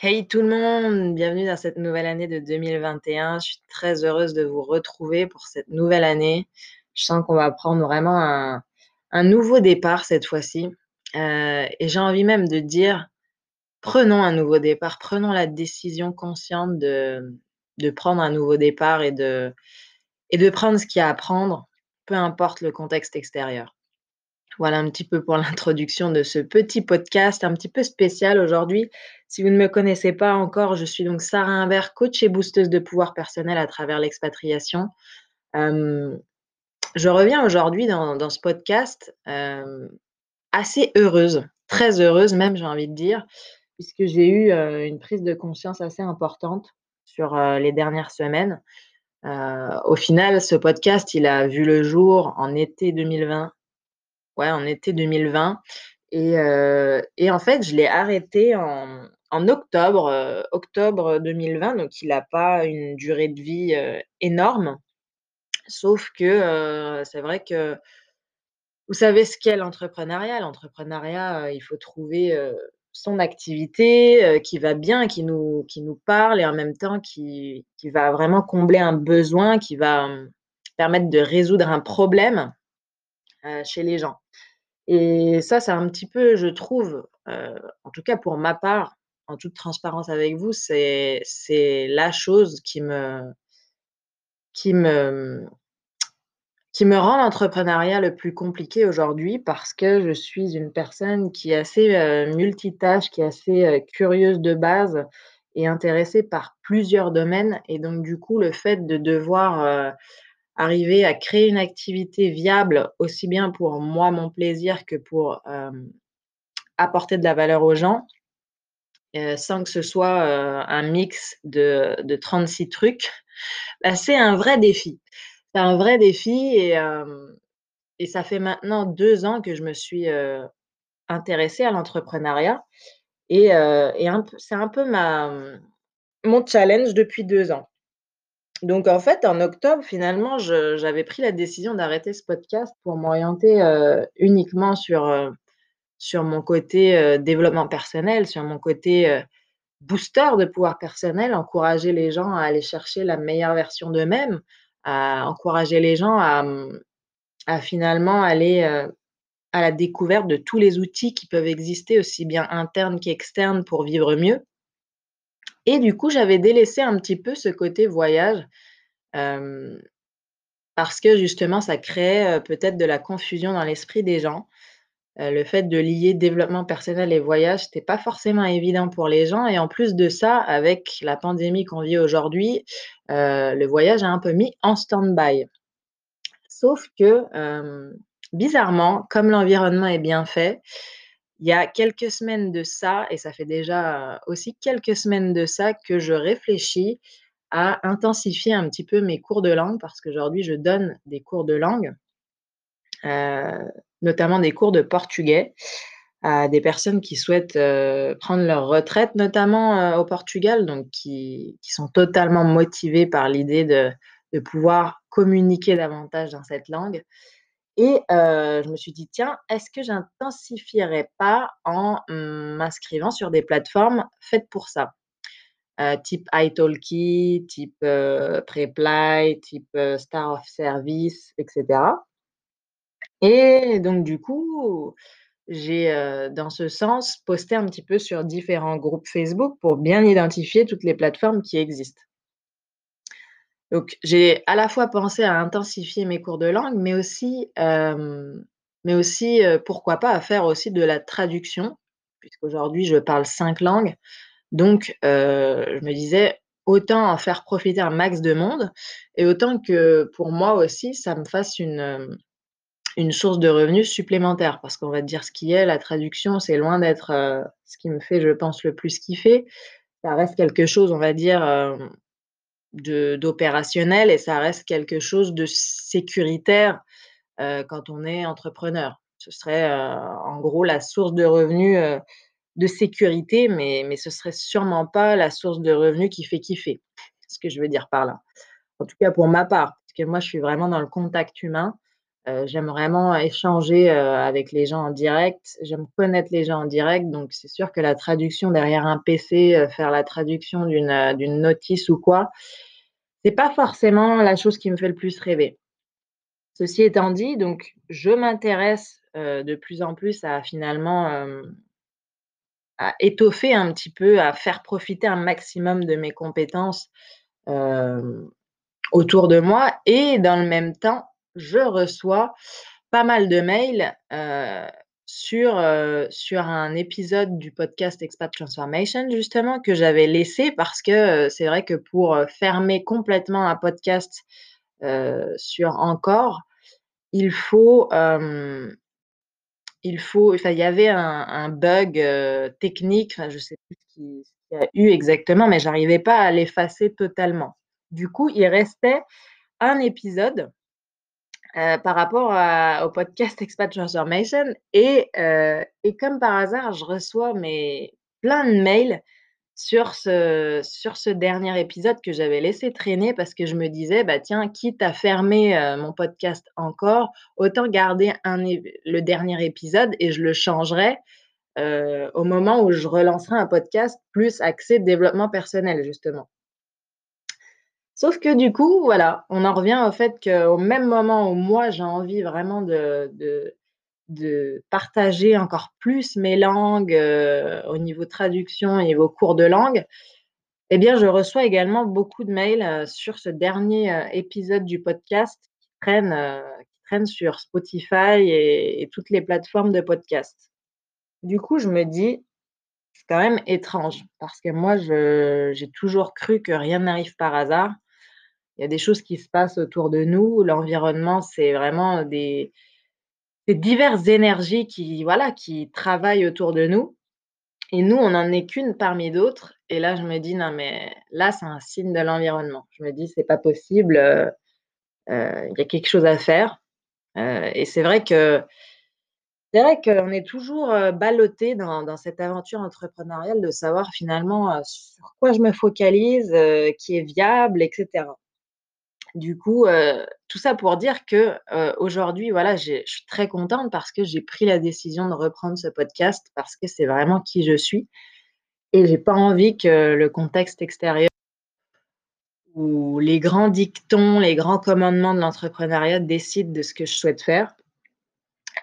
Hey tout le monde, bienvenue dans cette nouvelle année de 2021. Je suis très heureuse de vous retrouver pour cette nouvelle année. Je sens qu'on va prendre vraiment un, un nouveau départ cette fois-ci. Euh, et j'ai envie même de dire, prenons un nouveau départ, prenons la décision consciente de, de prendre un nouveau départ et de, et de prendre ce qu'il y a à prendre, peu importe le contexte extérieur. Voilà un petit peu pour l'introduction de ce petit podcast un petit peu spécial aujourd'hui. Si vous ne me connaissez pas encore, je suis donc Sarah Imbert, coach et boosteuse de pouvoir personnel à travers l'expatriation. Je reviens aujourd'hui dans, ce podcast assez heureuse, très heureuse même, j'ai envie de dire, puisque j'ai eu une prise de conscience assez importante sur les dernières semaines. Au final, ce podcast, il a vu le jour en été 2020 ouais, en été 2020. Et, euh, et en fait, je l'ai arrêté en, en octobre, euh, octobre 2020, donc il n'a pas une durée de vie énorme. Sauf que c'est vrai que vous savez ce qu'est l'entrepreneuriat. L'entrepreneuriat, il faut trouver son activité qui va bien, qui nous, qui nous parle et en même temps qui, qui va vraiment combler un besoin, qui va permettre de résoudre un problème chez les gens. Et ça, c'est un petit peu, je trouve, heu, en tout cas pour ma part, en toute transparence avec vous, c'est la chose qui me qui me qui me rend l'entrepreneuriat le plus compliqué aujourd'hui parce que je suis une personne qui est assez, heu, multitâche, qui est assez, curieuse de base et intéressée par plusieurs domaines et donc du coup, le fait de devoir, arriver à créer une activité viable, aussi bien pour moi, mon plaisir, que pour, apporter de la valeur aux gens, heu, sans que ce soit, heu, un mix de de 36 trucs, bah, c'est un vrai défi. C'est un vrai défi et ça fait maintenant 2 ans que je me suis, heu, intéressée à l'entrepreneuriat et c'est un peu mon challenge depuis 2 ans. Donc en fait, en octobre, finalement, j'avais pris la décision d'arrêter ce podcast pour m'orienter, uniquement sur, sur mon côté, développement personnel, sur mon côté, booster de pouvoir personnel, encourager les gens à aller chercher la meilleure version d'eux-mêmes, à encourager les gens à, mmh, finalement aller, à la découverte de tous les outils qui peuvent exister, aussi bien internes qu'externes, pour vivre mieux. Et du coup, j'avais délaissé un petit peu ce côté voyage, parce que justement ça créait, peut-être de la confusion dans l'esprit des gens. Le fait de lier développement personnel et voyage, c'était pas forcément évident pour les gens et en plus de ça, avec la pandémie qu'on vit aujourd'hui, le voyage a un peu mis en stand-by. Sauf que, bizarrement, comme l'environnement est bien fait, il y a quelques semaines de ça et ça fait déjà, aussi quelques semaines de ça que je réfléchis à intensifier un petit peu mes cours de langue parce qu'aujourd'hui je donne des cours de langue, heu, notamment des cours de portugais à des personnes qui souhaitent, heu, prendre leur retraite notamment, heu, au Portugal, donc qui sont totalement motivées par l'idée de pouvoir communiquer davantage dans cette langue et je me suis dit: «Tiens, est-ce que j'intensifierais pas en, mmh, m'inscrivant sur des plateformes faites pour ça?» type italki, type, Preply, type, Star of Service et cetera et donc du coup, j'ai, dans ce sens, posté un petit peu sur différents groupes Facebook pour bien identifier toutes les plateformes qui existent. Donc j'ai à la fois pensé à intensifier mes cours de langue, mais aussi, mais aussi, pourquoi pas à faire aussi de la traduction, puisqu'aujourd'hui je parle 5 langues. Donc je me disais: «Autant en faire profiter un max de monde et autant que pour moi aussi ça me fasse une, une source de revenus supplémentaire». Parce qu'on va dire ce qui est, la traduction, c'est loin d'être, ce qui me fait, je pense, le plus kiffer. Ça reste quelque chose, on va dire, d'opérationnel et ça reste quelque chose de sécuritaire, heu, quand on est entrepreneur. Ce serait, heu, en gros la source de revenus, heu, de sécurité, mais mais ce serait sûrement pas la source de revenus qui fait kiffer. Ce que je veux dire par là. En tout cas pour ma part, parce que moi je suis vraiment dans le contact humain. J'aime vraiment échanger, avec les gens en direct. J'aime connaître les gens en direct, donc c'est sûr que la traduction derrière un PC, faire la traduction d'une, d'une notice ou quoi, c'est pas forcément la chose qui me fait le plus rêver. Ceci étant dit, donc je m'intéresse, de plus en plus à finalement, à étoffer un petit peu, à faire profiter un maximum de mes compétences, autour de moi et dans le même temps, je reçois pas mal de mails, sur, sur un épisode du podcast Expat Transformation justement que j'avais laissé parce que, c'est vrai que pour, fermer complètement un podcast, sur Encore, il faut, il faut enfin, il y avait un bug, technique, je sais plus ce qu'il y a eu exactement, mais j'arrivais pas à l'effacer totalement. Du coup, il restait un épisode, par rapport au podcast Expat Transformation et et comme par hasard, je reçois mais plein de mails sur ce sur ce dernier épisode que j'avais laissé traîner parce que je me disais: «Bah, tiens, quitte à fermer, mon podcast encore, autant garder un le dernier épisode et je le changerai, au moment où je relancerai un podcast plus axé développement personnel», justement. Sauf que du coup, voilà, on en revient au fait qu'au même moment où moi, j'ai envie vraiment de partager encore plus mes langues, au niveau traduction, au niveau cours de langue, eh bien, je reçois également beaucoup de mails, sur ce dernier, épisode du podcast qui traîne, sur Spotify et et toutes les plateformes de podcast. Du coup, je me dis: «C'est quand même étrange» parce que moi, j'ai toujours cru que rien n'arrive par hasard. Il y a des choses qui se passent autour de nous. L'environnement, c'est vraiment des diverses énergies qui, voilà, qui travaillent autour de nous et nous, on n'en est qu'une parmi d'autres et là, je me dis: «Non mais là, c'est un signe de l'environnement». Je me dis: «C'est pas possible, heu heu, il y a quelque chose à faire», heu et c'est vrai que c'est vrai qu'on est toujours, heu, ballottés dans cette aventure entrepreneuriale de savoir finalement, sur quoi je me focalise, qui est viable et cetera. Du coup, heu, tout ça pour dire que, heu, aujourd'hui, voilà, je suis très contente parce que j'ai pris la décision de reprendre ce podcast parce que c'est vraiment qui je suis et j'ai pas envie que le contexte extérieur ou les grands dictons, les grands commandements de l'entrepreneuriat décident de ce que je souhaite faire.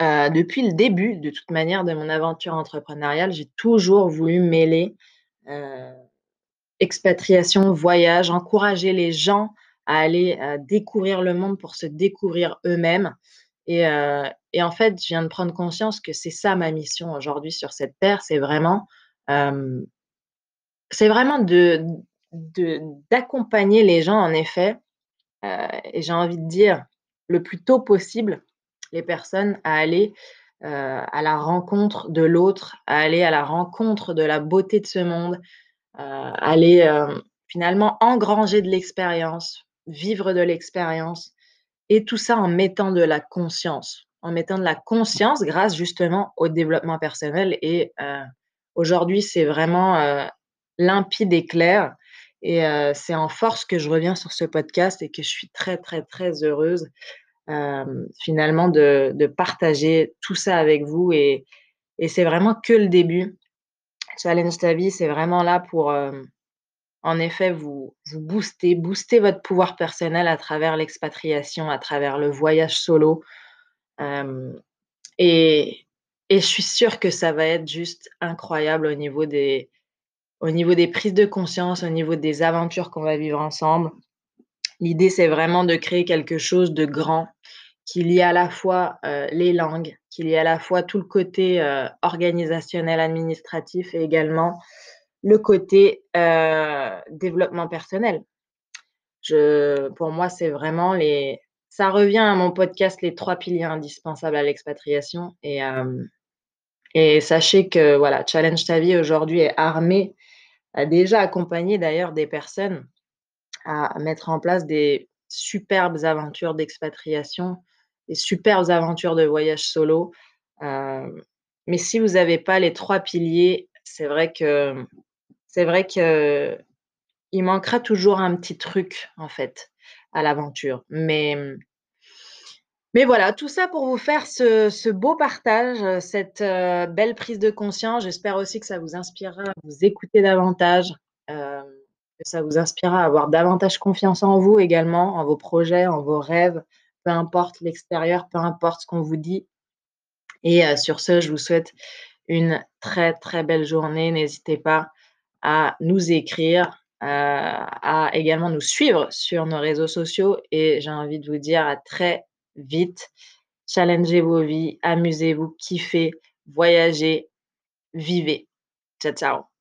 Heu, depuis le début, de toute manière, de mon aventure entrepreneuriale, j'ai toujours voulu mêler, expatriation, voyage, encourager les gens à aller, découvrir le monde pour se découvrir eux-mêmes. Et heu et en fait, je viens de prendre conscience que c'est ça ma mission aujourd'hui sur cette terre, c'est vraiment, c'est vraiment de d'accompagner les gens en effet, heu et j'ai envie de dire le plus tôt possible, les personnes à aller, heu, à la rencontre de l'autre, à aller à la rencontre de la beauté de ce monde, heu, aller, finalement engranger de l'expérience, vivre de l'expérience et tout ça en mettant de la conscience, en mettant de la conscience grâce justement au développement personnel et heu, aujourd'hui, c'est vraiment, heu, limpide et clair et heu, c'est en force que je reviens sur ce podcast et que je suis très, très, très heureuse, finalement de partager tout ça avec vous et et c'est vraiment que le début. Challenge ta vie, c'est vraiment là pour, en effet, vous vous booster, booster votre pouvoir personnel à travers l'expatriation, à travers le voyage solo, et je suis sûre que ça va être juste incroyable au niveau des au niveau des prises de conscience, au niveau des aventures qu'on va vivre ensemble. L'idée, c'est vraiment de créer quelque chose de grand, qui lie à la fois, les langues, qui lie à la fois tout le côté, organisationnel, administratif et également le côté, heu, développement personnel. Je pour moi, c'est vraiment les ça revient à mon podcast «Les 3 piliers indispensables à l'expatriation» et hem et sachez que voilà, Challenge ta vie aujourd'hui est armé, a déjà accompagné d'ailleurs des personnes à mettre en place des superbes aventures d'expatriation, des superbes aventures de voyage solo, hem, mais si vous avez pas les 3 piliers, c'est vrai que c'est vrai qu'il manquera toujours un petit truc, en fait, à l'aventure. Mais Mais voilà, tout ça pour vous faire ce beau partage, heu, cette, heu, belle prise de conscience. J'espère aussi que ça vous inspirera à vous écouter davantage, hem, que ça vous inspirera à avoir davantage confiance en vous également, en vos projets, en vos rêves, peu importe l'extérieur, peu importe ce qu'on vous dit et sur ce, je vous souhaite une très, très belle journée. N'hésitez pas à nous écrire, heu, à également nous suivre sur nos réseaux sociaux et j'ai envie de vous dire à très vite. Challengez vos vies, amusez-vous, kiffez, voyagez, vivez. Ciao, ciao.